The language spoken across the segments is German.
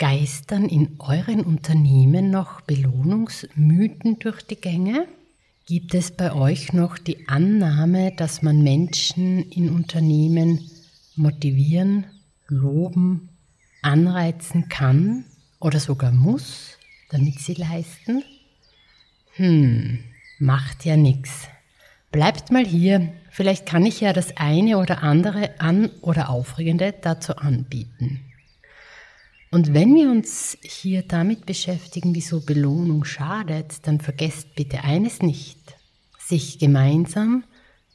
Geistern in euren Unternehmen noch Belohnungsmythen durch die Gänge? Gibt es bei euch noch die Annahme, dass man Menschen in Unternehmen motivieren, loben, anreizen kann oder sogar muss, damit sie leisten? Hm, macht ja nichts. Bleibt mal hier, vielleicht kann ich ja das eine oder andere an oder aufregende dazu anbieten. Und wenn wir uns hier damit beschäftigen, wieso Belohnung schadet, dann vergesst bitte eines nicht. Sich gemeinsam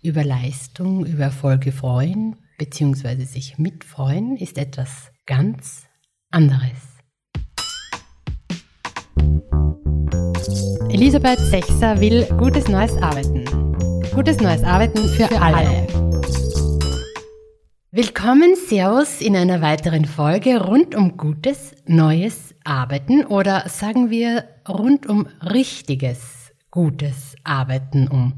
über Leistung, über Erfolge freuen, beziehungsweise sich mitfreuen, ist etwas ganz anderes. Elisabeth Sechser will gutes neues Arbeiten. Gutes neues Arbeiten für, für alle. Willkommen, Servus, in einer weiteren Folge rund um gutes neues Arbeiten oder sagen wir rund um richtiges gutes Arbeiten, um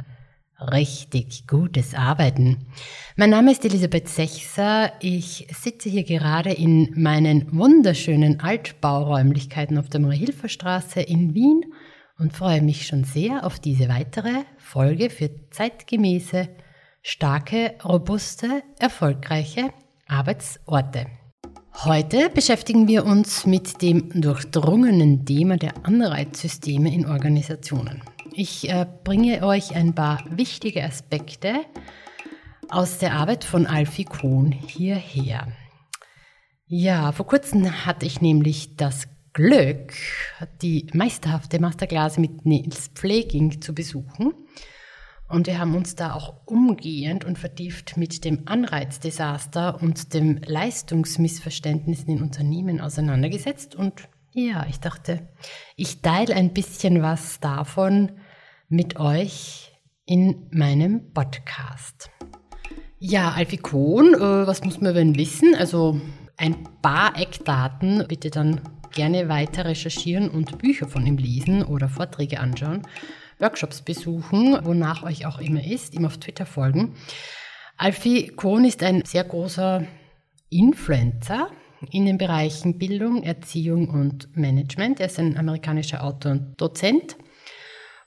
richtig gutes Arbeiten. Mein Name ist Elisabeth Sechser. Ich sitze hier gerade in meinen wunderschönen Altbauräumlichkeiten auf der Marie-Hilfer-Straße in Wien und freue mich schon sehr auf diese weitere Folge für zeitgemäße, starke, robuste, erfolgreiche Arbeitsorte. Heute beschäftigen wir uns mit dem durchdrungenen Thema der Anreizsysteme in Organisationen. Ich äh, bringe euch ein paar wichtige Aspekte aus der Arbeit von Alfie Kohn hierher. Ja, vor kurzem hatte ich nämlich das Glück, die meisterhafte Masterclass mit Nils Pfleging zu besuchen. Und wir haben uns da auch umgehend und vertieft mit dem Anreizdesaster und dem Leistungsmissverständnissen in Unternehmen auseinandergesetzt. Und ja, ich dachte, ich teile ein bisschen was davon mit euch in meinem Podcast. Ja, Alfie Kohn, äh, was muss man ihn wissen? Also ein paar Eckdaten bitte dann gerne weiter recherchieren und Bücher von ihm lesen oder Vorträge anschauen, Workshops besuchen, wonach euch auch immer ist, ihm auf Twitter folgen. Alfie Kohn ist ein sehr großer Influencer in den Bereichen Bildung, Erziehung und Management. Er ist ein amerikanischer Autor und Dozent,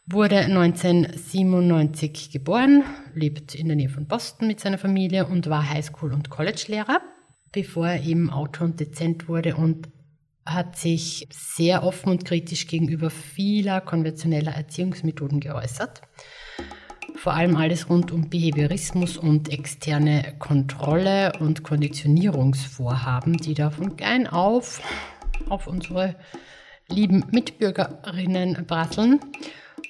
wurde 1997 geboren, lebt in der Nähe von Boston mit seiner Familie und war Highschool- und College-Lehrer, bevor er eben Autor und Dozent wurde und hat sich sehr offen und kritisch gegenüber vieler konventioneller Erziehungsmethoden geäußert. Vor allem alles rund um Behaviorismus und externe Kontrolle und Konditionierungsvorhaben, die da von klein auf auf unsere lieben Mitbürgerinnen prasseln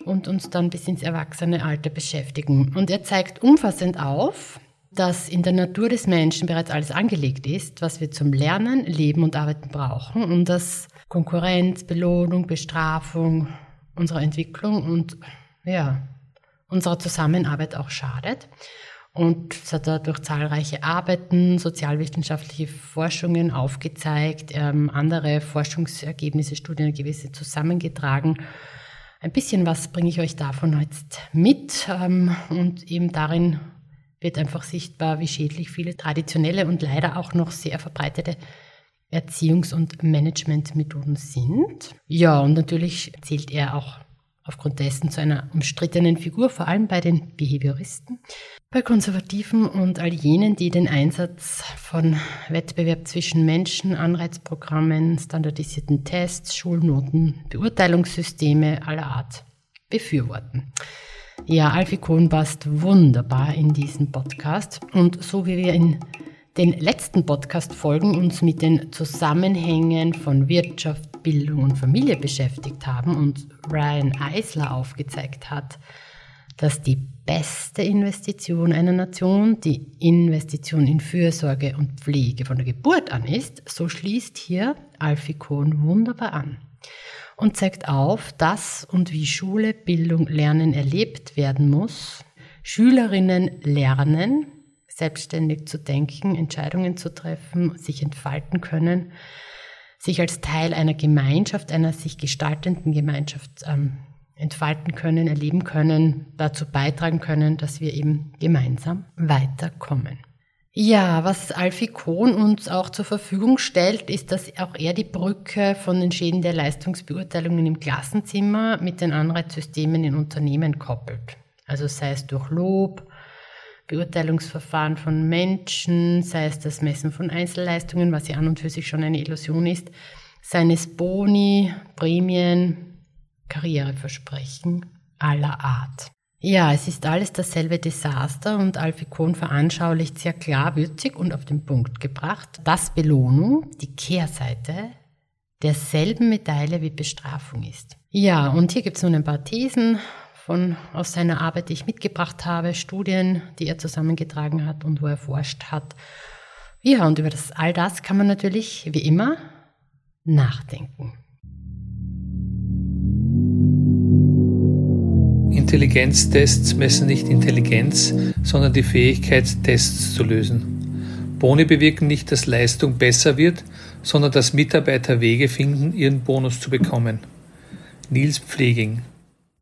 und uns dann bis ins Erwachsenealter beschäftigen. Und er zeigt umfassend auf, dass in der Natur des Menschen bereits alles angelegt ist, was wir zum Lernen, Leben und Arbeiten brauchen und dass Konkurrenz, Belohnung, Bestrafung unserer Entwicklung und ja, unserer Zusammenarbeit auch schadet. Und es hat er durch zahlreiche Arbeiten, sozialwissenschaftliche Forschungen aufgezeigt, ähm, andere Forschungsergebnisse, Studienergebnisse zusammengetragen. Ein bisschen was bringe ich euch davon jetzt mit ähm, und eben darin wird einfach sichtbar, wie schädlich viele traditionelle und leider auch noch sehr verbreitete Erziehungs- und Managementmethoden sind. Ja, und natürlich zählt er auch aufgrund dessen zu einer umstrittenen Figur, vor allem bei den Behavioristen, bei Konservativen und all jenen, die den Einsatz von Wettbewerb zwischen Menschen, Anreizprogrammen, standardisierten Tests, Schulnoten, Beurteilungssysteme aller Art befürworten. Ja, Alfie Kohn passt wunderbar in diesen Podcast. Und so wie wir in den letzten Podcast-Folgen uns mit den Zusammenhängen von Wirtschaft, Bildung und Familie beschäftigt haben und Ryan Eisler aufgezeigt hat, dass die beste Investition einer Nation die Investition in Fürsorge und Pflege von der Geburt an ist, so schließt hier Alfie Kohn wunderbar an und zeigt auf, dass und wie Schule, Bildung, Lernen erlebt werden muss. Schülerinnen lernen, selbstständig zu denken, Entscheidungen zu treffen, sich entfalten können, sich als Teil einer Gemeinschaft, einer sich gestaltenden Gemeinschaft ähm, entfalten können, erleben können, dazu beitragen können, dass wir eben gemeinsam weiterkommen. Ja, was Alfie Kohn uns auch zur Verfügung stellt, ist, dass auch er die Brücke von den Schäden der Leistungsbeurteilungen im Klassenzimmer mit den Anreizsystemen in Unternehmen koppelt. Also sei es durch Lob, Beurteilungsverfahren von Menschen, sei es das Messen von Einzelleistungen, was ja an und für sich schon eine Illusion ist, seien es Boni, Prämien, Karriereversprechen aller Art. Ja, es ist alles dasselbe Desaster und Alfie Kohn veranschaulicht sehr klar, würzig und auf den Punkt gebracht, dass Belohnung die Kehrseite derselben Medaille wie Bestrafung ist. Ja, und hier gibt es nun ein paar Thesen von, aus seiner Arbeit, die ich mitgebracht habe, Studien, die er zusammengetragen hat und wo er forscht hat. Ja, und über das, all das kann man natürlich, wie immer, nachdenken. Intelligenztests messen nicht Intelligenz, sondern die Fähigkeit, Tests zu lösen. Boni bewirken nicht, dass Leistung besser wird, sondern dass Mitarbeiter Wege finden, ihren Bonus zu bekommen. Nils Pfleging.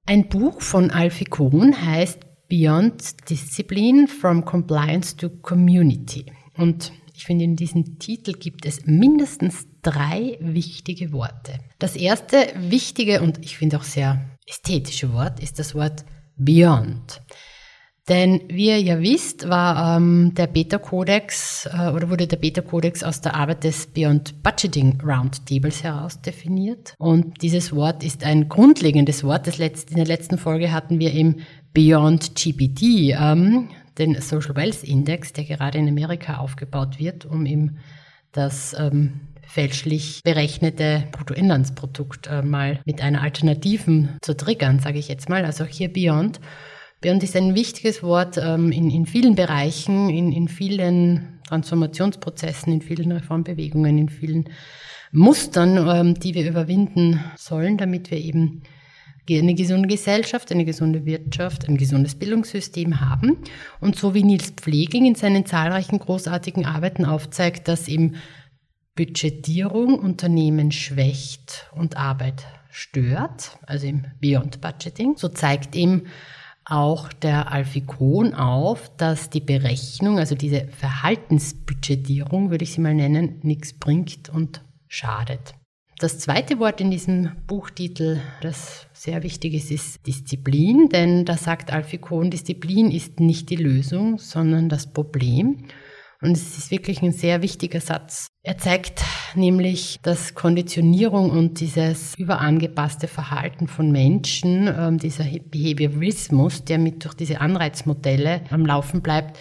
Ein Buch von Alfie Kohn heißt Beyond Discipline from Compliance to Community. Und ich finde, in diesem Titel gibt es mindestens drei wichtige Worte. Das erste wichtige und ich finde auch sehr ästhetische Wort ist das Wort Beyond. Denn wie ihr ja wisst, war ähm, der Beta-Kodex äh, oder wurde der Beta-Kodex aus der Arbeit des Beyond Budgeting Roundtables heraus definiert. Und dieses Wort ist ein grundlegendes Wort. Das letzte, in der letzten Folge hatten wir eben Beyond GPT, ähm, den Social Wealth Index, der gerade in Amerika aufgebaut wird, um eben das ähm, fälschlich berechnete Bruttoinlandsprodukt äh, mal mit einer Alternativen zu triggern, sage ich jetzt mal. Also hier Beyond. Beyond ist ein wichtiges Wort ähm, in, in vielen Bereichen, in, in vielen Transformationsprozessen, in vielen Reformbewegungen, in vielen Mustern, ähm, die wir überwinden sollen, damit wir eben eine gesunde Gesellschaft, eine gesunde Wirtschaft, ein gesundes Bildungssystem haben. Und so wie Nils Pfleging in seinen zahlreichen großartigen Arbeiten aufzeigt, dass eben Budgetierung Unternehmen schwächt und Arbeit stört, also im Beyond Budgeting. So zeigt ihm auch der Alfikon auf, dass die Berechnung, also diese Verhaltensbudgetierung, würde ich sie mal nennen, nichts bringt und schadet. Das zweite Wort in diesem Buchtitel, das sehr wichtig ist, ist Disziplin, denn da sagt Alfikon, Disziplin ist nicht die Lösung, sondern das Problem. Und es ist wirklich ein sehr wichtiger Satz. Er zeigt nämlich, dass Konditionierung und dieses überangepasste Verhalten von Menschen, äh, dieser Behaviorismus, der mit durch diese Anreizmodelle am Laufen bleibt,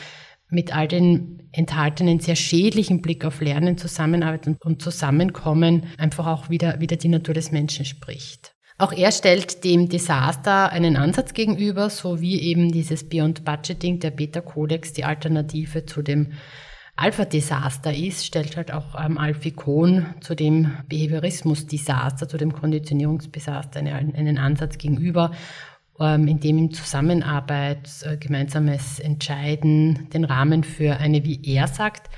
mit all den enthaltenen sehr schädlichen Blick auf Lernen, Zusammenarbeit und, Zusammenkommen einfach auch wieder, wieder die Natur des Menschen spricht. Auch er stellt dem Desaster einen Ansatz gegenüber, so wie eben dieses Beyond Budgeting, der Beta-Kodex, die Alternative zu dem Alpha-Desaster ist, stellt halt auch ähm, Alfikon zu dem Behaviorismus-Desaster, zu dem Konditionierungsdesaster einen, einen Ansatz gegenüber, ähm, in dem ihm Zusammenarbeit, äh, gemeinsames Entscheiden den Rahmen für eine, wie er sagt,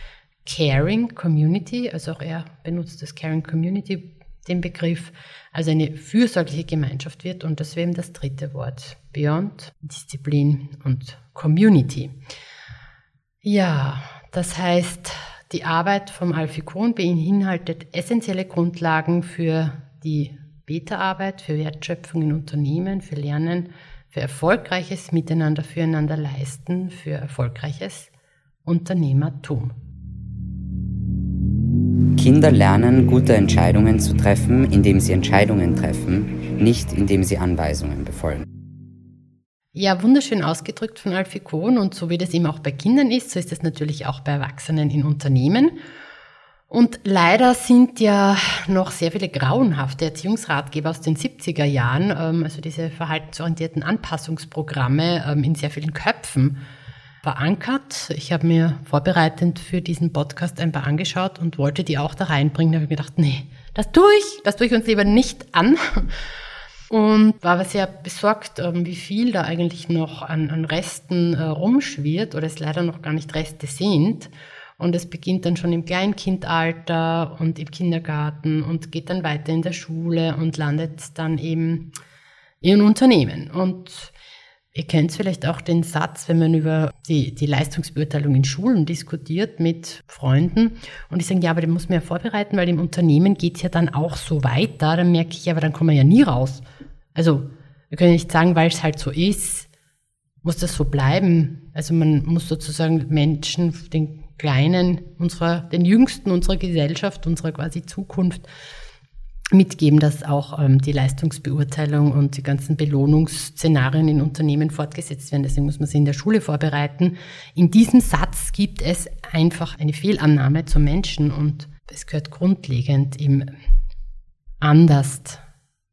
Caring Community, also auch er benutzt das Caring Community, den Begriff, also eine fürsorgliche Gemeinschaft wird und das wäre eben das dritte Wort, Beyond, Disziplin und Community. Ja, das heißt, die Arbeit vom Alfikon beinhaltet essentielle Grundlagen für die Beta-Arbeit, für Wertschöpfung in Unternehmen, für Lernen, für erfolgreiches Miteinander füreinander leisten, für erfolgreiches Unternehmertum. Kinder lernen, gute Entscheidungen zu treffen, indem sie Entscheidungen treffen, nicht indem sie Anweisungen befolgen. Ja, wunderschön ausgedrückt von Alfie Kohn und so wie das eben auch bei Kindern ist, so ist es natürlich auch bei Erwachsenen in Unternehmen. Und leider sind ja noch sehr viele grauenhafte Erziehungsratgeber aus den 70er Jahren, ähm, also diese verhaltensorientierten Anpassungsprogramme ähm, in sehr vielen Köpfen verankert. Ich habe mir vorbereitend für diesen Podcast ein paar angeschaut und wollte die auch da reinbringen. Da habe ich mir gedacht, nee, das tue ich, das tue ich uns lieber nicht an und war aber sehr besorgt, ähm, wie viel da eigentlich noch an, an Resten äh, rumschwirrt oder es leider noch gar nicht Reste sind. Und es beginnt dann schon im Kleinkindalter und im Kindergarten und geht dann weiter in der Schule und landet dann eben in Unternehmen. Und Ihr kennt vielleicht auch den Satz, wenn man über die, die Leistungsbeurteilung in Schulen diskutiert mit Freunden und die sagen, ja, aber den muss man ja vorbereiten, weil im Unternehmen geht's ja dann auch so weiter. Dann merke ich, aber dann kommen wir ja nie raus. Also wir können nicht sagen, weil es halt so ist, muss das so bleiben. Also man muss sozusagen Menschen, den Kleinen, unserer, den Jüngsten unserer Gesellschaft, unserer quasi Zukunft mitgeben, dass auch ähm, die Leistungsbeurteilung und die ganzen Belohnungsszenarien in Unternehmen fortgesetzt werden. Deswegen muss man sie in der Schule vorbereiten. In diesem Satz gibt es einfach eine Fehlannahme zum Menschen und es gehört grundlegend im anders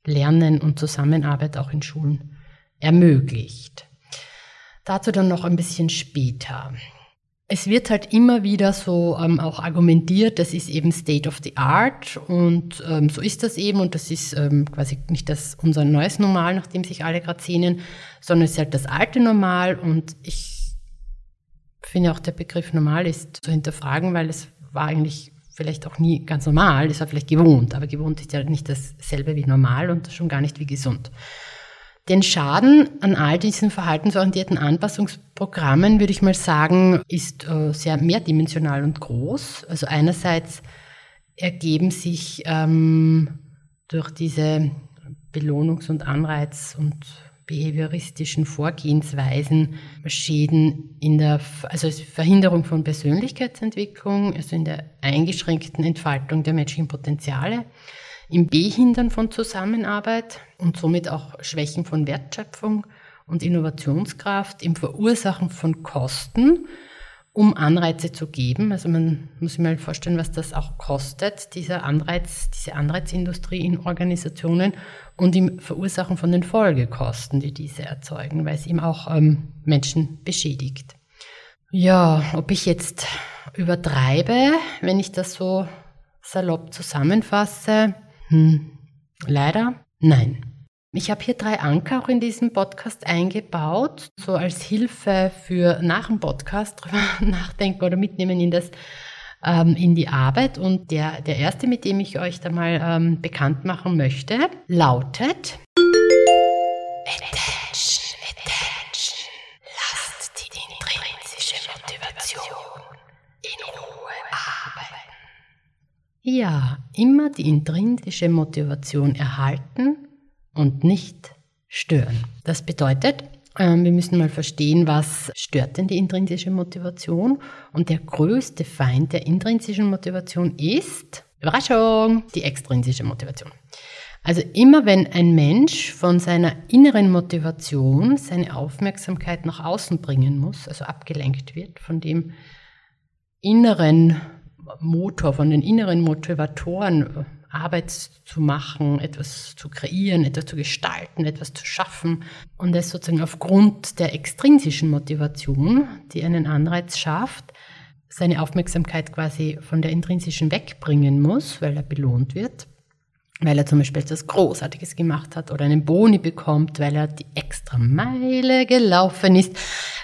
Lernen und Zusammenarbeit auch in Schulen ermöglicht. Dazu dann noch ein bisschen später. Es wird halt immer wieder so ähm, auch argumentiert, das ist eben State of the Art und ähm, so ist das eben und das ist ähm, quasi nicht das unser neues Normal, nach dem sich alle gerade sehnen, sondern es ist halt das alte Normal und ich finde auch der Begriff normal ist zu hinterfragen, weil es war eigentlich vielleicht auch nie ganz normal, es war vielleicht gewohnt, aber gewohnt ist ja nicht dasselbe wie normal und schon gar nicht wie gesund. Den Schaden an all diesen verhaltensorientierten Anpassungsprogrammen, würde ich mal sagen, ist äh, sehr mehrdimensional und groß. Also einerseits ergeben sich ähm, durch diese Belohnungs- und Anreiz- und behavioristischen Vorgehensweisen Schäden in der also Verhinderung von Persönlichkeitsentwicklung, also in der eingeschränkten Entfaltung der menschlichen Potenziale, im Behindern von Zusammenarbeit und somit auch Schwächen von Wertschöpfung und Innovationskraft, im Verursachen von Kosten, um Anreize zu geben. Also man muss sich mal vorstellen, was das auch kostet, dieser Anreiz, diese Anreizindustrie in Organisationen und im Verursachen von den Folgekosten, die diese erzeugen, weil es eben auch ähm, Menschen beschädigt. Ja, ob ich jetzt übertreibe, wenn ich das so salopp zusammenfasse, hm, leider nein. Ich habe hier drei Anker auch in diesem Podcast eingebaut, so als Hilfe für nach dem Podcast drüber nachdenken oder mitnehmen in das ähm, in die Arbeit. Und der, der erste, mit dem ich euch da mal ähm, bekannt machen möchte, lautet Attention, Attention. Lasst die intrinsische Motivation in Ruhe arbeiten. Ja, immer die intrinsische Motivation erhalten und nicht stören. Das bedeutet, ähm, wir müssen mal verstehen, was stört denn die intrinsische Motivation. Und der größte Feind der intrinsischen Motivation ist, Überraschung, die extrinsische Motivation. Also immer wenn ein Mensch von seiner inneren Motivation seine Aufmerksamkeit nach außen bringen muss, also abgelenkt wird von dem inneren Motor, von den inneren Motivatoren, Arbeit zu machen, etwas zu kreieren, etwas zu gestalten, etwas zu schaffen und es sozusagen aufgrund der extrinsischen Motivation, die einen Anreiz schafft, seine Aufmerksamkeit quasi von der intrinsischen wegbringen muss, weil er belohnt wird, weil er zum Beispiel etwas Großartiges gemacht hat oder einen Boni bekommt, weil er die extra Meile gelaufen ist,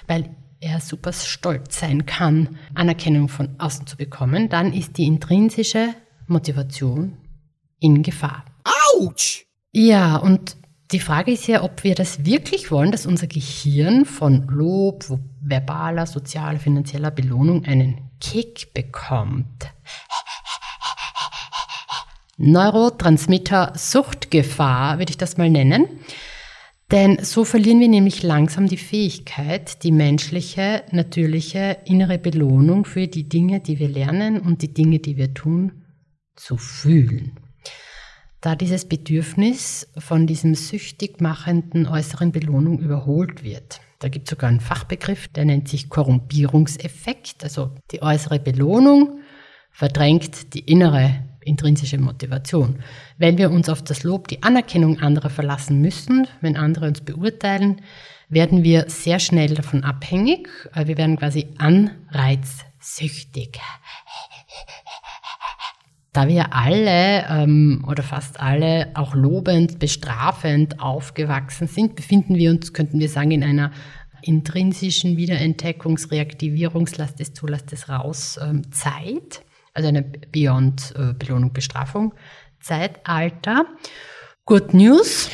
weil er super stolz sein kann, Anerkennung von außen zu bekommen, dann ist die intrinsische Motivation in Gefahr. Autsch! Ja, und die Frage ist ja, ob wir das wirklich wollen, dass unser Gehirn von Lob, verbaler, sozialer, finanzieller Belohnung einen Kick bekommt. Neurotransmitter Suchtgefahr, würde ich das mal nennen. Denn so verlieren wir nämlich langsam die Fähigkeit, die menschliche, natürliche innere Belohnung für die Dinge, die wir lernen und die Dinge, die wir tun, zu fühlen da dieses Bedürfnis von diesem süchtig machenden äußeren Belohnung überholt wird. Da gibt es sogar einen Fachbegriff, der nennt sich Korrumpierungseffekt. Also die äußere Belohnung verdrängt die innere intrinsische Motivation. Wenn wir uns auf das Lob, die Anerkennung anderer verlassen müssen, wenn andere uns beurteilen, werden wir sehr schnell davon abhängig. Wir werden quasi anreizsüchtig da wir alle ähm, oder fast alle auch lobend, bestrafend aufgewachsen sind, befinden wir uns, könnten wir sagen, in einer intrinsischen Wiederentdeckungs-, Reaktivierungs-, Lass es zu, lass es raus ähm, Zeit, also eine Beyond äh, Belohnung, Bestrafung Zeitalter. Good News.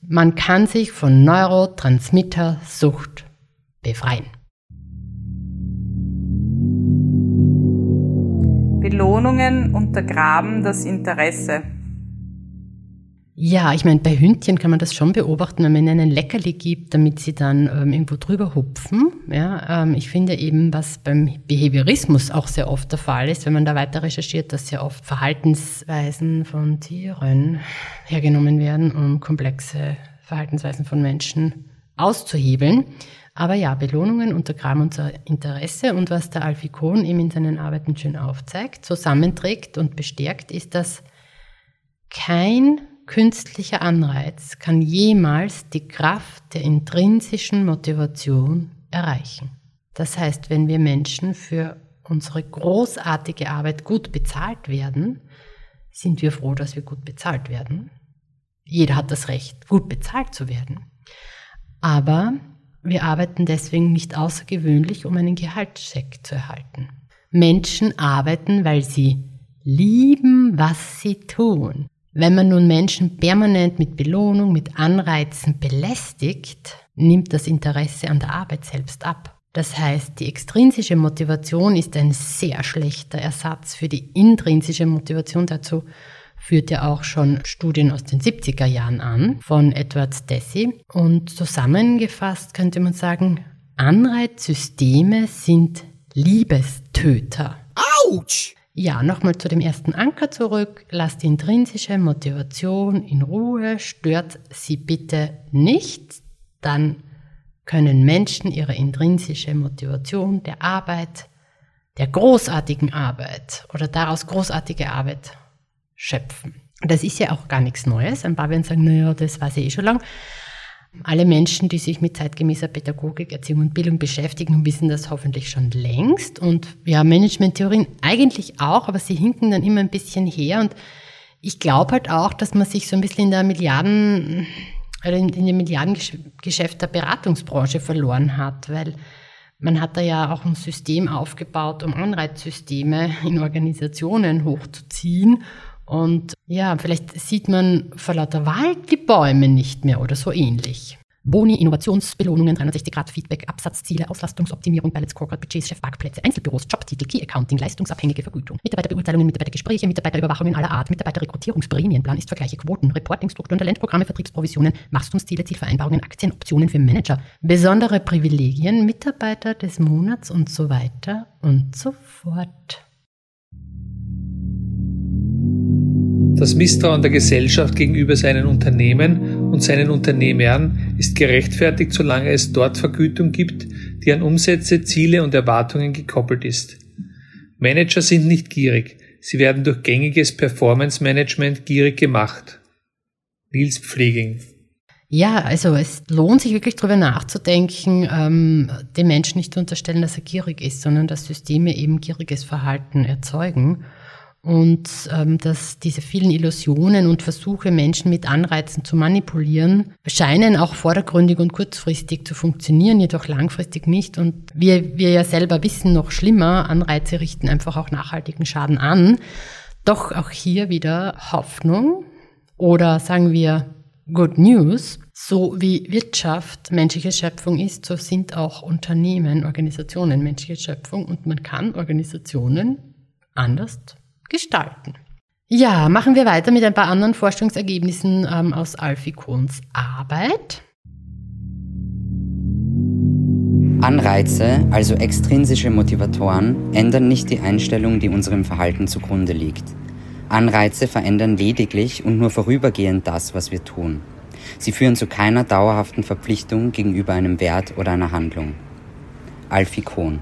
Man kann sich von Neurotransmittersucht befreien. Belohnungen untergraben das Interesse. Ja, ich meine, bei Hündchen kann man das schon beobachten, wenn man ihnen ein Leckerli gibt, damit sie dann ähm, irgendwo drüber hupfen. Ja, ähm, ich finde eben, was beim Behaviorismus auch sehr oft der Fall ist, wenn man da weiter recherchiert, dass sehr oft Verhaltensweisen von Tieren hergenommen werden, um komplexe Verhaltensweisen von Menschen auszuhebeln. Aber ja, Belohnungen untergraben unser Interesse und was der Alfie Kohn eben in seinen Arbeiten schön aufzeigt, zusammenträgt und bestärkt, ist, dass kein künstlicher Anreiz kann jemals die Kraft der intrinsischen Motivation erreichen. Das heißt, wenn wir Menschen für unsere großartige Arbeit gut bezahlt werden, sind wir froh, dass wir gut bezahlt werden. Jeder hat das Recht, gut bezahlt zu werden. Aber wir arbeiten deswegen nicht außergewöhnlich, um einen Gehaltscheck zu erhalten. Menschen arbeiten, weil sie lieben, was sie tun. Wenn man nun Menschen permanent mit Belohnung, mit Anreizen belästigt, nimmt das Interesse an der Arbeit selbst ab. Das heißt, die extrinsische Motivation ist ein sehr schlechter Ersatz für die intrinsische Motivation. Dazu führt ja auch schon Studien aus den 70er Jahren an von Edward Deci. Und zusammengefasst könnte man sagen, Anreizsysteme sind Liebestöter. Autsch! Ja, nochmal zu dem ersten Anker zurück. Lasst die intrinsische Motivation in Ruhe, stört sie bitte nicht. Dann können Menschen ihre intrinsische Motivation der Arbeit, der großartigen Arbeit oder daraus großartige Arbeit schöpfen. Das ist ja auch gar nichts Neues. Ein paar werden sagen, naja, das weiß ich eh schon lang. Alle Menschen, die sich mit zeitgemäßer Pädagogik, Erziehung und Bildung beschäftigen, wissen das hoffentlich schon längst. Und ja, Management-Theorien eigentlich auch, aber sie hinken dann immer ein bisschen her. Und ich glaube halt auch, dass man sich so ein bisschen in der Milliarden, oder in, in dem Milliardengeschäft der Beratungsbranche verloren hat, weil man hat da ja auch ein System aufgebaut, um Anreizsysteme in Organisationen hochzuziehen und ja, vielleicht sieht man vor lauter Wald die Bäume nicht mehr oder so ähnlich. Boni, Innovationsbelohnungen, 360-Grad-Feedback, Absatzziele, Auslastungsoptimierung, Balance Scorecard, Budgets, Chefparkplätze, Einzelbüros, Jobtitel, Key Accounting, leistungsabhängige Vergütung, Mitarbeiterbeurteilungen, Mitarbeitergespräche, Mitarbeiterüberwachungen aller Art, Mitarbeiterrekrutierungsprämienplan ist Vergleiche, Quoten, Reportingstrukturen, Talentprogramme, Vertriebsprovisionen, Wachstumsziele, Zielvereinbarungen, Aktien, Optionen für Manager, besondere Privilegien, Mitarbeiter des Monats und so weiter und so fort. Das Misstrauen der Gesellschaft gegenüber seinen Unternehmen und seinen Unternehmern ist gerechtfertigt, solange es dort Vergütung gibt, die an Umsätze, Ziele und Erwartungen gekoppelt ist. Manager sind nicht gierig, sie werden durch gängiges Performance-Management gierig gemacht. Nils Pfleging ja, also es lohnt sich wirklich darüber nachzudenken, ähm, dem Menschen nicht zu unterstellen, dass er gierig ist, sondern dass Systeme eben gieriges Verhalten erzeugen und ähm, dass diese vielen Illusionen und Versuche, Menschen mit Anreizen zu manipulieren, scheinen auch vordergründig und kurzfristig zu funktionieren, jedoch langfristig nicht. Und wir, wir ja selber wissen, noch schlimmer, Anreize richten einfach auch nachhaltigen Schaden an. Doch auch hier wieder Hoffnung oder sagen wir Good News. So wie Wirtschaft menschliche Schöpfung ist, so sind auch Unternehmen, Organisationen menschliche Schöpfung und man kann Organisationen anders gestalten. Ja, machen wir weiter mit ein paar anderen Forschungsergebnissen ähm, aus Alfie Kohns Arbeit. Anreize, also extrinsische Motivatoren, ändern nicht die Einstellung, die unserem Verhalten zugrunde liegt. Anreize verändern lediglich und nur vorübergehend das, was wir tun. Sie führen zu keiner dauerhaften Verpflichtung gegenüber einem Wert oder einer Handlung. Alfie Kohn.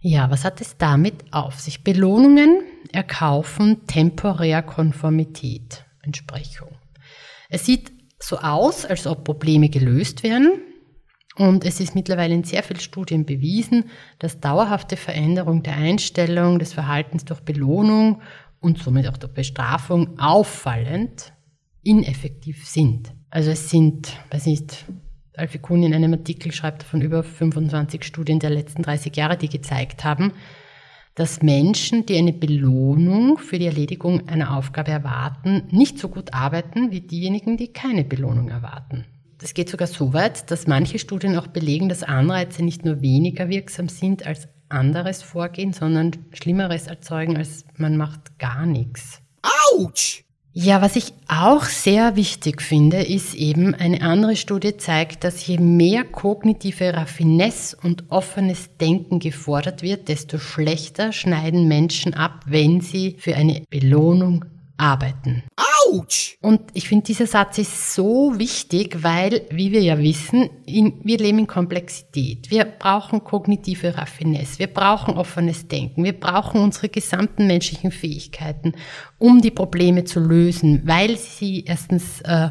Ja, was hat es damit auf sich? Belohnungen erkaufen temporär Konformität, Entsprechung. Es sieht so aus, als ob Probleme gelöst werden. Und es ist mittlerweile in sehr vielen Studien bewiesen, dass dauerhafte Veränderung der Einstellung des Verhaltens durch Belohnung und somit auch durch Bestrafung auffallend ineffektiv sind. Also es sind, weiß nicht, Alfie Kuhn in einem Artikel schreibt von über 25 Studien der letzten 30 Jahre, die gezeigt haben, dass Menschen, die eine Belohnung für die Erledigung einer Aufgabe erwarten, nicht so gut arbeiten wie diejenigen, die keine Belohnung erwarten. Es geht sogar so weit, dass manche Studien auch belegen, dass Anreize nicht nur weniger wirksam sind als anderes Vorgehen, sondern Schlimmeres erzeugen, als man macht gar nichts. Autsch! Ja, was ich auch sehr wichtig finde, ist eben, eine andere Studie zeigt, dass je mehr kognitive Raffinesse und offenes Denken gefordert wird, desto schlechter schneiden Menschen ab, wenn sie für eine Belohnung arbeiten. Autsch! Und ich finde, dieser Satz ist so wichtig, weil, wie wir ja wissen, in, wir leben in Komplexität. Wir brauchen kognitive Raffinesse, wir brauchen offenes Denken, wir brauchen unsere gesamten menschlichen Fähigkeiten, um die Probleme zu lösen, weil sie erstens äh,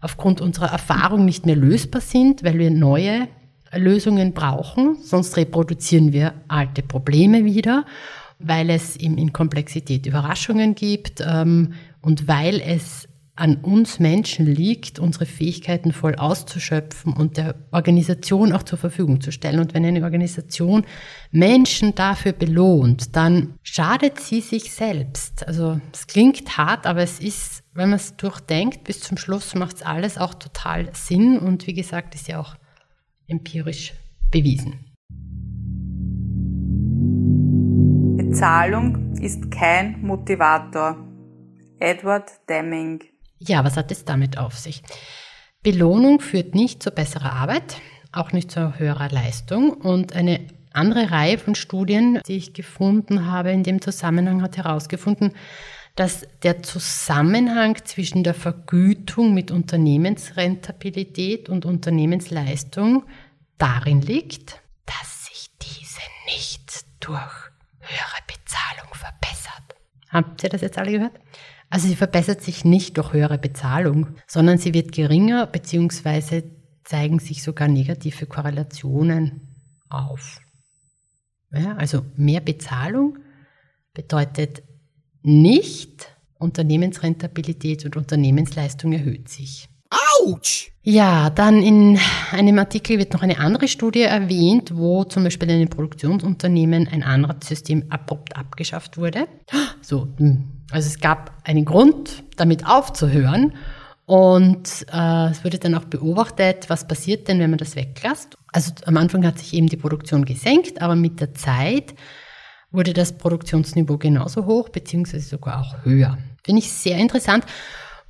aufgrund unserer Erfahrung nicht mehr lösbar sind, weil wir neue Lösungen brauchen, sonst reproduzieren wir alte Probleme wieder weil es eben in Komplexität Überraschungen gibt ähm, und weil es an uns Menschen liegt, unsere Fähigkeiten voll auszuschöpfen und der Organisation auch zur Verfügung zu stellen. Und wenn eine Organisation Menschen dafür belohnt, dann schadet sie sich selbst. Also es klingt hart, aber es ist, wenn man es durchdenkt, bis zum Schluss macht es alles auch total Sinn und wie gesagt, ist ja auch empirisch bewiesen. Bezahlung ist kein Motivator. Edward Deming. Ja, was hat es damit auf sich? Belohnung führt nicht zu besserer Arbeit, auch nicht zu höherer Leistung. Und eine andere Reihe von Studien, die ich gefunden habe in dem Zusammenhang, hat herausgefunden, dass der Zusammenhang zwischen der Vergütung mit Unternehmensrentabilität und Unternehmensleistung darin liegt, dass sich diese nicht durch höhere Bezahlung verbessert. Habt ihr das jetzt alle gehört? Also sie verbessert sich nicht durch höhere Bezahlung, sondern sie wird geringer bzw. zeigen sich sogar negative Korrelationen auf. Ja, also mehr Bezahlung bedeutet nicht, Unternehmensrentabilität und Unternehmensleistung erhöht sich. Autsch! Ja, dann in einem Artikel wird noch eine andere Studie erwähnt, wo zum Beispiel in einem Produktionsunternehmen ein Anreizsystem abrupt abgeschafft wurde. So, hm. Also es gab einen Grund, damit aufzuhören. Und äh, es wurde dann auch beobachtet, was passiert denn, wenn man das weglässt. Also am Anfang hat sich eben die Produktion gesenkt, aber mit der Zeit wurde das Produktionsniveau genauso hoch, beziehungsweise sogar auch höher. Finde ich sehr interessant.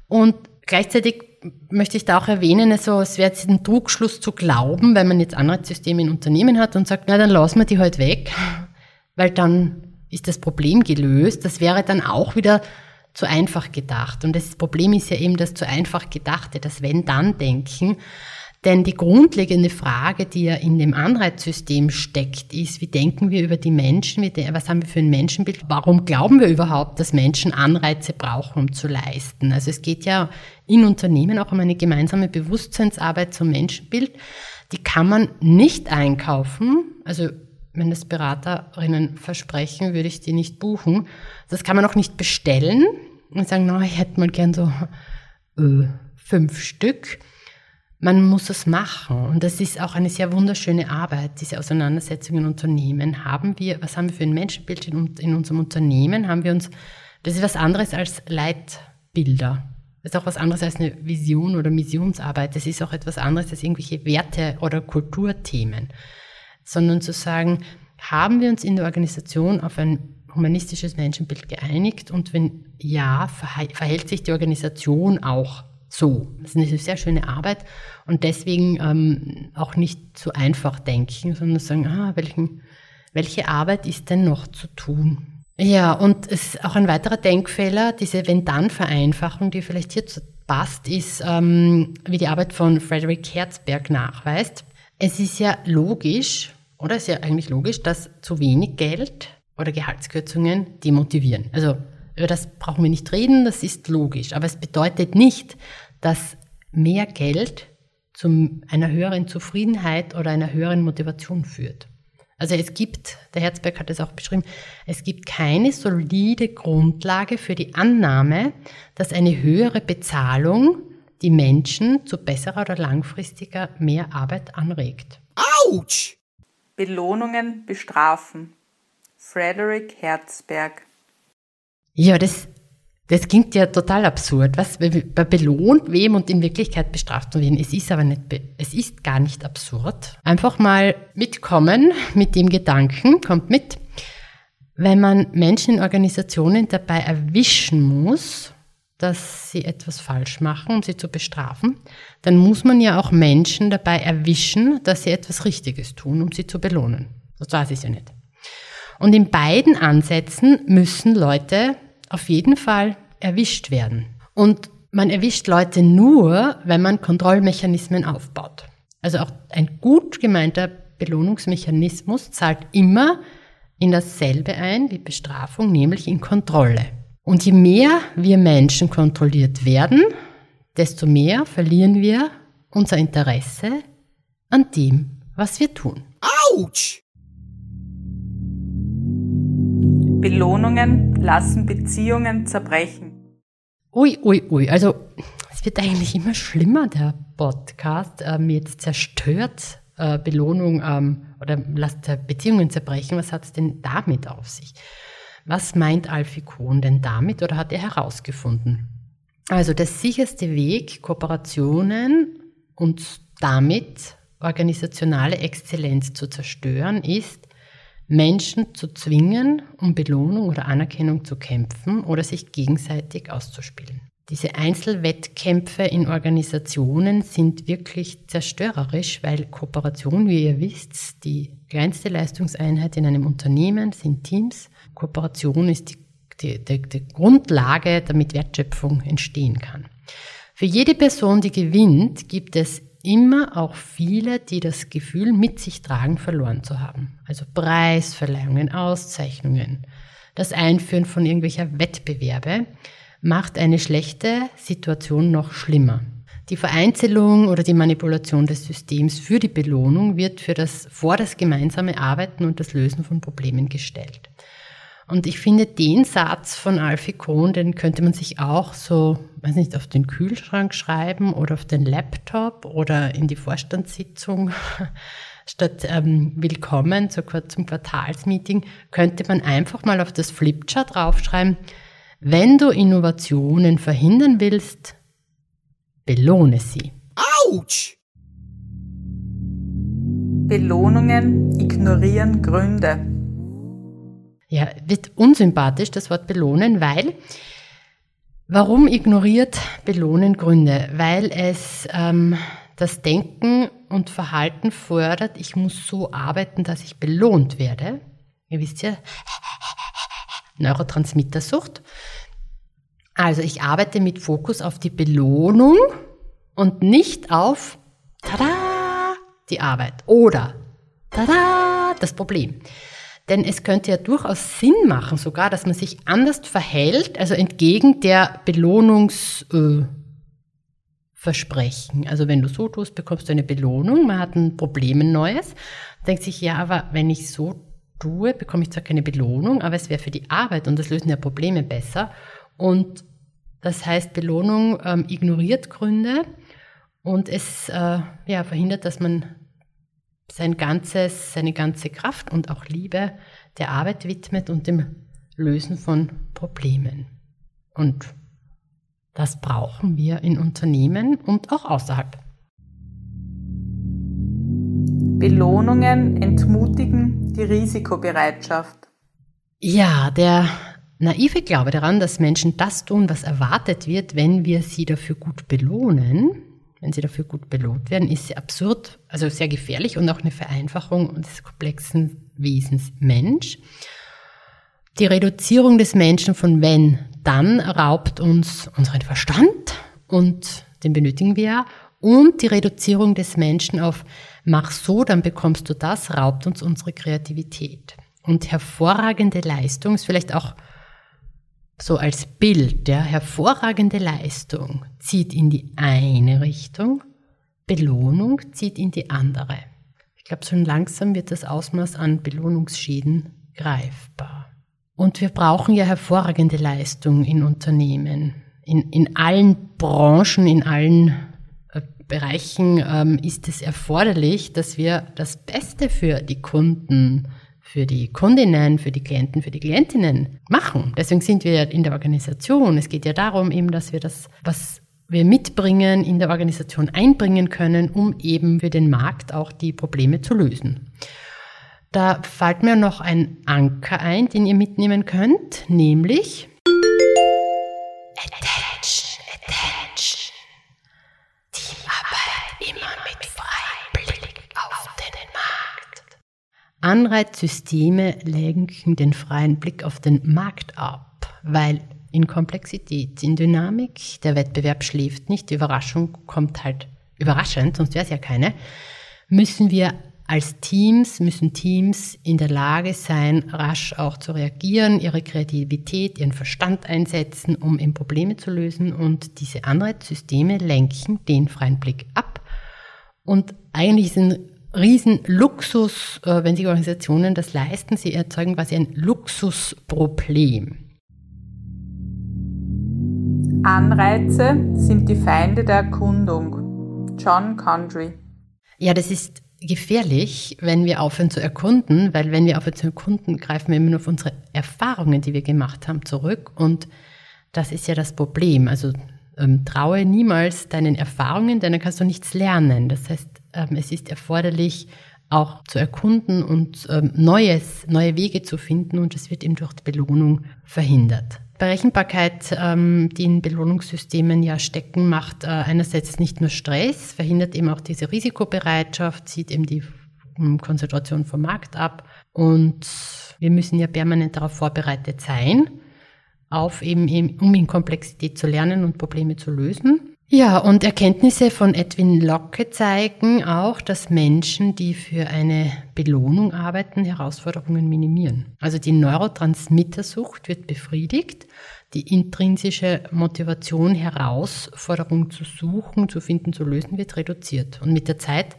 Und gleichzeitig möchte ich da auch erwähnen, also es wäre jetzt ein Trugschluss zu glauben, wenn man jetzt Anreizsysteme in Unternehmen hat und sagt, na dann lassen wir die halt weg, weil dann ist das Problem gelöst. Das wäre dann auch wieder zu einfach gedacht. Und das Problem ist ja eben das zu einfach gedachte, das Wenn-Dann-Denken. Denn die grundlegende Frage, die ja in dem Anreizsystem steckt, ist, wie denken wir über die Menschen, was haben wir für ein Menschenbild, warum glauben wir überhaupt, dass Menschen Anreize brauchen, um zu leisten. Also es geht ja in Unternehmen auch um eine gemeinsame Bewusstseinsarbeit zum Menschenbild. Die kann man nicht einkaufen. Also wenn das Beraterinnen versprechen, würde ich die nicht buchen. Das kann man auch nicht bestellen und sagen, na, ich hätte mal gern so äh, fünf Stück man muss es machen. Und das ist auch eine sehr wunderschöne Arbeit, diese Auseinandersetzung in Unternehmen. Haben wir, was haben wir für ein Menschenbild in, in unserem Unternehmen? Haben wir uns, das ist was anderes als Leitbilder. Das ist auch was anderes als eine Vision oder Missionsarbeit. Das ist auch etwas anderes als irgendwelche Werte oder Kulturthemen. Sondern zu sagen, haben wir uns in der Organisation auf ein humanistisches Menschenbild geeinigt und wenn ja, verhält sich die Organisation auch so. Das ist eine sehr schöne Arbeit und deswegen ähm, auch nicht zu einfach denken, sondern sagen, ah, welchen, welche Arbeit ist denn noch zu tun? Ja, und es ist auch ein weiterer Denkfehler, diese Wenn-Dann-Vereinfachung, die vielleicht hier passt, ist, ähm, wie die Arbeit von Frederick Herzberg nachweist. Es ist ja logisch, oder ist ja eigentlich logisch, dass zu wenig Geld oder Gehaltskürzungen demotivieren. Also über das brauchen wir nicht reden, das ist logisch. Aber es bedeutet nicht, dass mehr Geld zu einer höheren Zufriedenheit oder einer höheren Motivation führt. Also es gibt, der Herzberg hat es auch beschrieben, es gibt keine solide Grundlage für die Annahme, dass eine höhere Bezahlung die Menschen zu besserer oder langfristiger mehr Arbeit anregt. Autsch! Belohnungen bestrafen. Frederick Herzberg. Ja, das, das klingt ja total absurd. Was? Man belohnt wem und in Wirklichkeit bestraft man wen. Es ist aber nicht, es ist gar nicht absurd. Einfach mal mitkommen mit dem Gedanken, kommt mit. Wenn man Menschen in Organisationen dabei erwischen muss, dass sie etwas falsch machen, um sie zu bestrafen, dann muss man ja auch Menschen dabei erwischen, dass sie etwas Richtiges tun, um sie zu belohnen. Das weiß ich ja nicht. Und in beiden Ansätzen müssen Leute auf jeden Fall erwischt werden. Und man erwischt Leute nur, wenn man Kontrollmechanismen aufbaut. Also auch ein gut gemeinter Belohnungsmechanismus zahlt immer in dasselbe ein wie Bestrafung, nämlich in Kontrolle. Und je mehr wir Menschen kontrolliert werden, desto mehr verlieren wir unser Interesse an dem, was wir tun. Autsch! Belohnungen lassen Beziehungen zerbrechen. Ui, ui, ui. Also es wird eigentlich immer schlimmer, der Podcast. Ähm, jetzt zerstört äh, Belohnung ähm, oder lasst Beziehungen zerbrechen. Was hat es denn damit auf sich? Was meint Alfie Kohn denn damit oder hat er herausgefunden? Also der sicherste Weg, Kooperationen und damit organisationale Exzellenz zu zerstören, ist, Menschen zu zwingen, um Belohnung oder Anerkennung zu kämpfen oder sich gegenseitig auszuspielen. Diese Einzelwettkämpfe in Organisationen sind wirklich zerstörerisch, weil Kooperation, wie ihr wisst, die kleinste Leistungseinheit in einem Unternehmen sind Teams. Kooperation ist die, die, die, die Grundlage, damit Wertschöpfung entstehen kann. Für jede Person, die gewinnt, gibt es immer auch viele, die das Gefühl mit sich tragen, verloren zu haben. Also Preisverleihungen, Auszeichnungen, das Einführen von irgendwelcher Wettbewerbe macht eine schlechte Situation noch schlimmer. Die Vereinzelung oder die Manipulation des Systems für die Belohnung wird für das, vor das gemeinsame Arbeiten und das Lösen von Problemen gestellt. Und ich finde, den Satz von Alfie Kohn, den könnte man sich auch so, weiß nicht, auf den Kühlschrank schreiben oder auf den Laptop oder in die Vorstandssitzung. Statt ähm, Willkommen zum Quartalsmeeting könnte man einfach mal auf das Flipchart draufschreiben, wenn du Innovationen verhindern willst, belohne sie. Autsch! Belohnungen ignorieren Gründe. Ja, wird unsympathisch das Wort belohnen, weil warum ignoriert Belohnen Gründe? Weil es ähm, das Denken und Verhalten fördert, ich muss so arbeiten, dass ich belohnt werde. Ihr wisst ja, Neurotransmittersucht. Also ich arbeite mit Fokus auf die Belohnung und nicht auf tada, die Arbeit oder tada, das Problem. Denn es könnte ja durchaus Sinn machen, sogar, dass man sich anders verhält, also entgegen der Belohnungsversprechen. Also wenn du so tust, bekommst du eine Belohnung, man hat ein Problem ein neues, denkt sich, ja, aber wenn ich so tue, bekomme ich zwar keine Belohnung, aber es wäre für die Arbeit und das Lösen der Probleme besser. Und das heißt, Belohnung ähm, ignoriert Gründe und es äh, ja, verhindert, dass man sein ganzes, seine ganze Kraft und auch Liebe der Arbeit widmet und dem Lösen von Problemen. Und das brauchen wir in Unternehmen und auch außerhalb. Belohnungen entmutigen die Risikobereitschaft. Ja, der naive Glaube daran, dass Menschen das tun, was erwartet wird, wenn wir sie dafür gut belohnen, wenn sie dafür gut belohnt werden, ist sehr absurd, also sehr gefährlich und auch eine Vereinfachung des komplexen Wesens Mensch. Die Reduzierung des Menschen von wenn, dann raubt uns unseren Verstand und den benötigen wir ja. Und die Reduzierung des Menschen auf mach so, dann bekommst du das, raubt uns unsere Kreativität. Und hervorragende Leistung ist vielleicht auch so als Bild, ja, hervorragende Leistung zieht in die eine Richtung, Belohnung zieht in die andere. Ich glaube, schon langsam wird das Ausmaß an Belohnungsschäden greifbar. Und wir brauchen ja hervorragende Leistung in Unternehmen. In, in allen Branchen, in allen äh, Bereichen ähm, ist es erforderlich, dass wir das Beste für die Kunden für die Kundinnen, für die Klienten, für die Klientinnen machen. Deswegen sind wir ja in der Organisation. Es geht ja darum eben, dass wir das, was wir mitbringen, in der Organisation einbringen können, um eben für den Markt auch die Probleme zu lösen. Da fällt mir noch ein Anker ein, den ihr mitnehmen könnt, nämlich Anreizsysteme lenken den freien Blick auf den Markt ab, weil in Komplexität, in Dynamik, der Wettbewerb schläft nicht, die Überraschung kommt halt überraschend, sonst wäre es ja keine, müssen wir als Teams, müssen Teams in der Lage sein, rasch auch zu reagieren, ihre Kreativität, ihren Verstand einsetzen, um eben Probleme zu lösen und diese Anreizsysteme lenken den freien Blick ab. Und eigentlich ist ein Riesenluxus, äh, wenn sich Organisationen das leisten, sie erzeugen quasi ein Luxusproblem. Anreize sind die Feinde der Erkundung. John Condry. Ja, das ist gefährlich, wenn wir aufhören zu erkunden, weil wenn wir aufhören zu erkunden, greifen wir immer nur auf unsere Erfahrungen, die wir gemacht haben, zurück. Und das ist ja das Problem. Also ähm, traue niemals deinen Erfahrungen, denn dann kannst du nichts lernen. Das heißt, ähm, es ist erforderlich, auch zu erkunden und ähm, Neues, neue Wege zu finden und das wird eben durch die Belohnung verhindert. Berechenbarkeit, ähm, die in Belohnungssystemen ja stecken, macht äh, einerseits nicht nur Stress, verhindert eben auch diese Risikobereitschaft, zieht eben die Konzentration vom Markt ab und wir müssen ja permanent darauf vorbereitet sein, auf eben um in Komplexität zu lernen und Probleme zu lösen. Ja, und Erkenntnisse von Edwin Locke zeigen auch, dass Menschen, die für eine Belohnung arbeiten, Herausforderungen minimieren. Also die Neurotransmittersucht wird befriedigt, die intrinsische Motivation, Herausforderungen zu suchen, zu finden, zu lösen, wird reduziert und mit der Zeit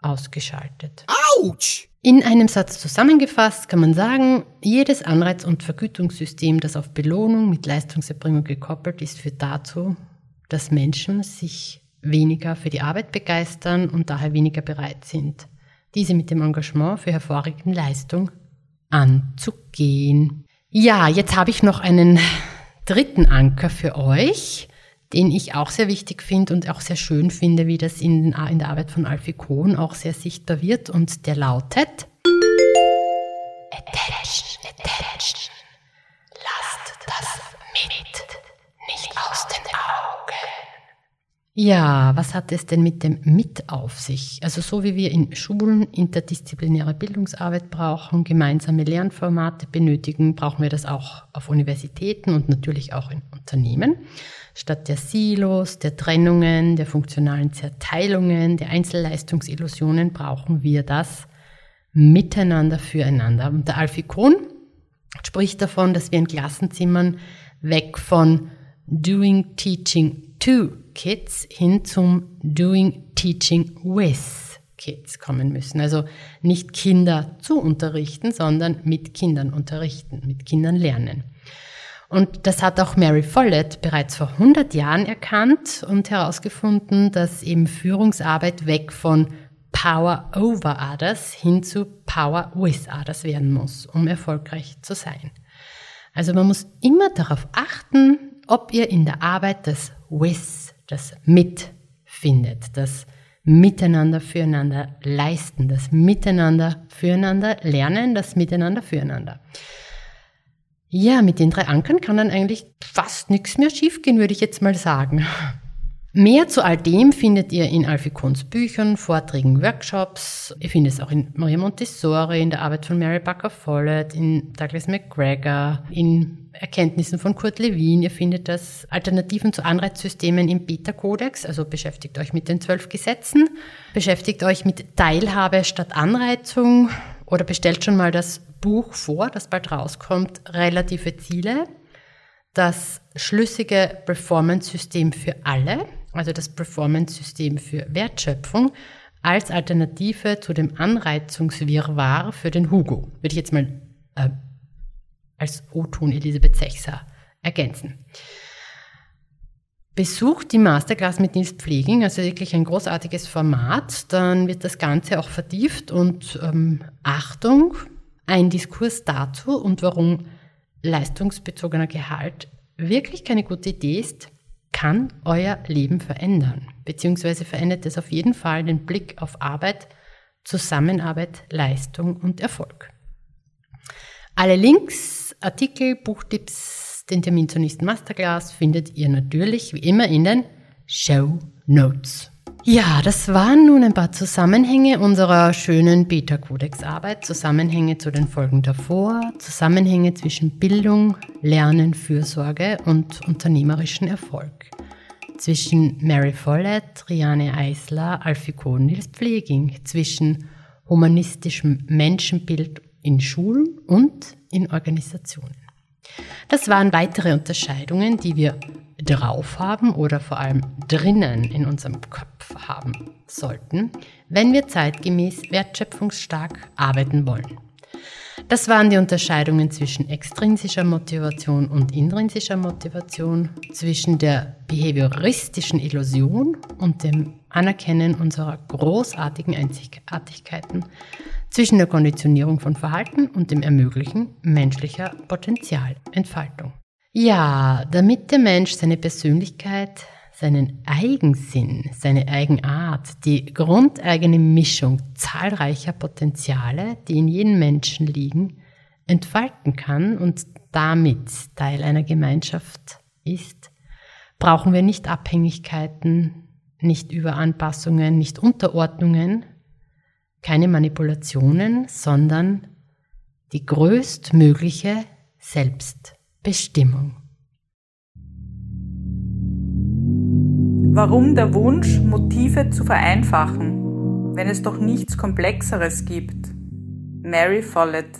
ausgeschaltet. Autsch! In einem Satz zusammengefasst kann man sagen, jedes Anreiz- und Vergütungssystem, das auf Belohnung mit Leistungserbringung gekoppelt ist, führt dazu, dass Menschen sich weniger für die Arbeit begeistern und daher weniger bereit sind, diese mit dem Engagement für hervorragende Leistung anzugehen. Ja, jetzt habe ich noch einen dritten Anker für euch, den ich auch sehr wichtig finde und auch sehr schön finde, wie das in, in der Arbeit von Alfie Kohn auch sehr sichtbar wird und der lautet Attention, Attention. Ja, was hat es denn mit dem Mit auf sich? Also so wie wir in Schulen interdisziplinäre Bildungsarbeit brauchen, gemeinsame Lernformate benötigen, brauchen wir das auch auf Universitäten und natürlich auch in Unternehmen. Statt der Silos, der Trennungen, der funktionalen Zerteilungen, der Einzelleistungsillusionen brauchen wir das Miteinander füreinander. Und der Alfie Kohn spricht davon, dass wir in Klassenzimmern weg von Doing Teaching to Kids hin zum Doing Teaching with Kids kommen müssen. Also nicht Kinder zu unterrichten, sondern mit Kindern unterrichten, mit Kindern lernen. Und das hat auch Mary Follett bereits vor 100 Jahren erkannt und herausgefunden, dass eben Führungsarbeit weg von Power over others hin zu Power with others werden muss, um erfolgreich zu sein. Also man muss immer darauf achten, ob ihr in der Arbeit das With, das Mit findet, das Miteinander füreinander leisten, das Miteinander füreinander lernen, das Miteinander füreinander. Ja, mit den drei Ankern kann dann eigentlich fast nichts mehr schiefgehen, würde ich jetzt mal sagen. Mehr zu all dem findet ihr in Alfie Kohns Büchern, Vorträgen, Workshops. Ihr findet es auch in Maria Montessori, in der Arbeit von Mary Bucker Follett, in Douglas McGregor, in Erkenntnissen von Kurt Lewin. Ihr findet das Alternativen zu Anreizsystemen im Beta-Kodex, also beschäftigt euch mit den zwölf Gesetzen, beschäftigt euch mit Teilhabe statt Anreizung oder bestellt schon mal das Buch vor, das bald rauskommt, Relative Ziele. Das schlüssige Performance-System für alle also das Performance-System für Wertschöpfung, als Alternative zu dem Anreizungswirrwarr für den Hugo. Würde ich jetzt mal äh, als O-Ton Elisabeth Sechser ergänzen. Besucht die Masterclass mit Nils Pfleging, also wirklich ein großartiges Format, dann wird das Ganze auch vertieft und ähm, Achtung, ein Diskurs dazu und warum leistungsbezogener Gehalt wirklich keine gute Idee ist, kann euer Leben verändern, beziehungsweise verändert es auf jeden Fall den Blick auf Arbeit, Zusammenarbeit, Leistung und Erfolg. Alle Links, Artikel, Buchtipps, den Termin zur nächsten Masterclass findet ihr natürlich wie immer in den Show Notes. Ja, das waren nun ein paar Zusammenhänge unserer schönen Beta-Kodex-Arbeit, Zusammenhänge zu den Folgen davor, Zusammenhänge zwischen Bildung, Lernen, Fürsorge und unternehmerischen Erfolg. Zwischen Mary Follett, Riane Eisler, Alfie Kohn, Nils Pfleging, zwischen humanistischem Menschenbild in Schulen und in Organisationen. Das waren weitere Unterscheidungen, die wir drauf haben oder vor allem drinnen in unserem Kopf haben sollten, wenn wir zeitgemäß wertschöpfungsstark arbeiten wollen. Das waren die Unterscheidungen zwischen extrinsischer Motivation und intrinsischer Motivation, zwischen der behavioristischen Illusion und dem Anerkennen unserer großartigen Einzigartigkeiten, zwischen der Konditionierung von Verhalten und dem Ermöglichen menschlicher Potenzialentfaltung. Ja, damit der Mensch seine Persönlichkeit, seinen Eigensinn, seine Eigenart, die grundeigene Mischung zahlreicher Potenziale, die in jedem Menschen liegen, entfalten kann und damit Teil einer Gemeinschaft ist, brauchen wir nicht Abhängigkeiten, nicht Überanpassungen, nicht Unterordnungen, keine Manipulationen, sondern die größtmögliche Selbst. Warum der Wunsch, Motive zu vereinfachen, wenn es doch nichts Komplexeres gibt? Mary Follett.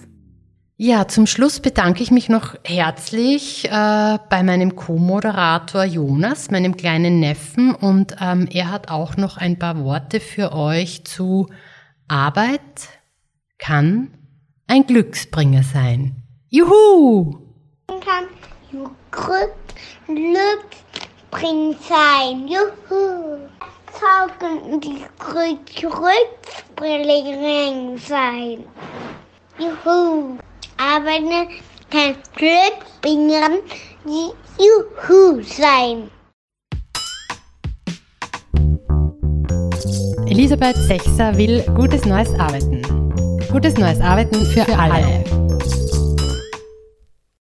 Ja, zum Schluss bedanke ich mich noch herzlich äh, bei meinem Co-Moderator Jonas, meinem kleinen Neffen, und ähm, er hat auch noch ein paar Worte für euch zu Arbeit kann ein Glücksbringer sein. Juhu! kann Glücksbring sein. Juhu. Saugen die Glücksbring sein. Juhu. Aber kann Glücksbringer Juhu sein. Elisabeth Sechser will gutes neues Arbeiten. Gutes neues Arbeiten für, für alle. alle.